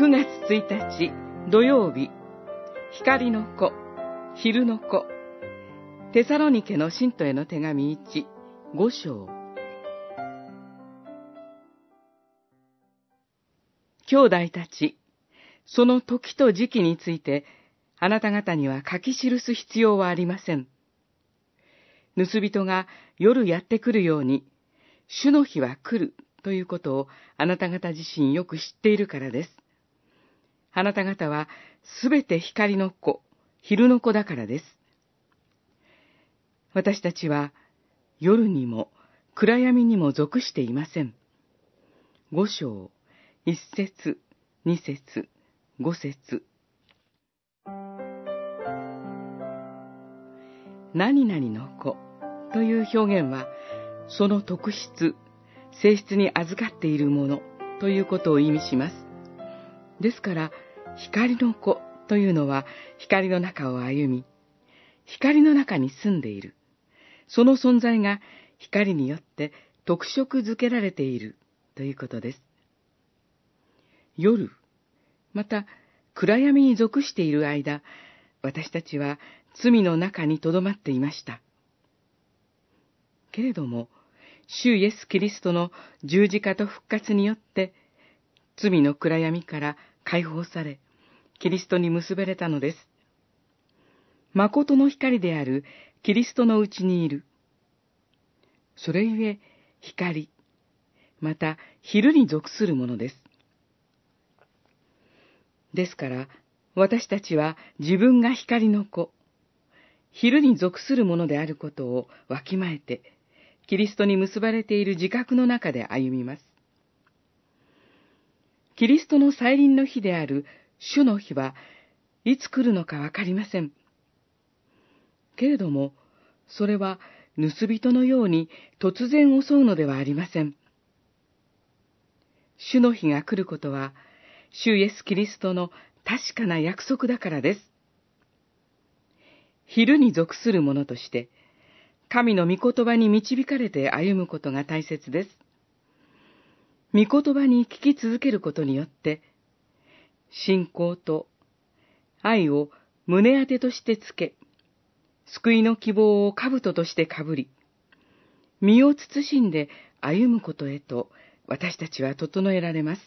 9月1日土曜日、光の子、昼の子、テサロニケの信徒への手紙1、5章。兄弟たち、その時と時期について、あなた方には書き記す必要はありません。盗人が夜やってくるように、主の日は来るということをあなた方自身よく知っているからです。あなた方はすべて光の子、昼の子だからです。私たちは夜にも暗闇にも属していません。五章、一節、二節、五節。何々の子という表現は、その特質、性質に預かっているものということを意味します。ですから、光の子というのは光の中を歩み、光の中に住んでいる。その存在が光によって特色づけられているということです。夜、また暗闇に属している間、私たちは罪の中に留まっていました。けれども、主イエス・キリストの十字架と復活によって、罪の暗闇から解放され、キリストに結ばれたのです。誠の光であるキリストのうちにいる。それゆえ、光、また昼に属するものです。ですから、私たちは自分が光の子、昼に属するものであることをわきまえて、キリストに結ばれている自覚の中で歩みます。キリストの再臨の日である主の日はいつ来るのかわかりません。けれども、それは盗人のように突然襲うのではありません。主の日が来ることは、主イエス・キリストの確かな約束だからです。昼に属する者として、神の御言葉に導かれて歩むことが大切です。御言葉に聞き続けることによって、信仰と愛を胸当てとしてつけ、救いの希望を兜としてかぶり、身を慎んで歩むことへと私たちは整えられます。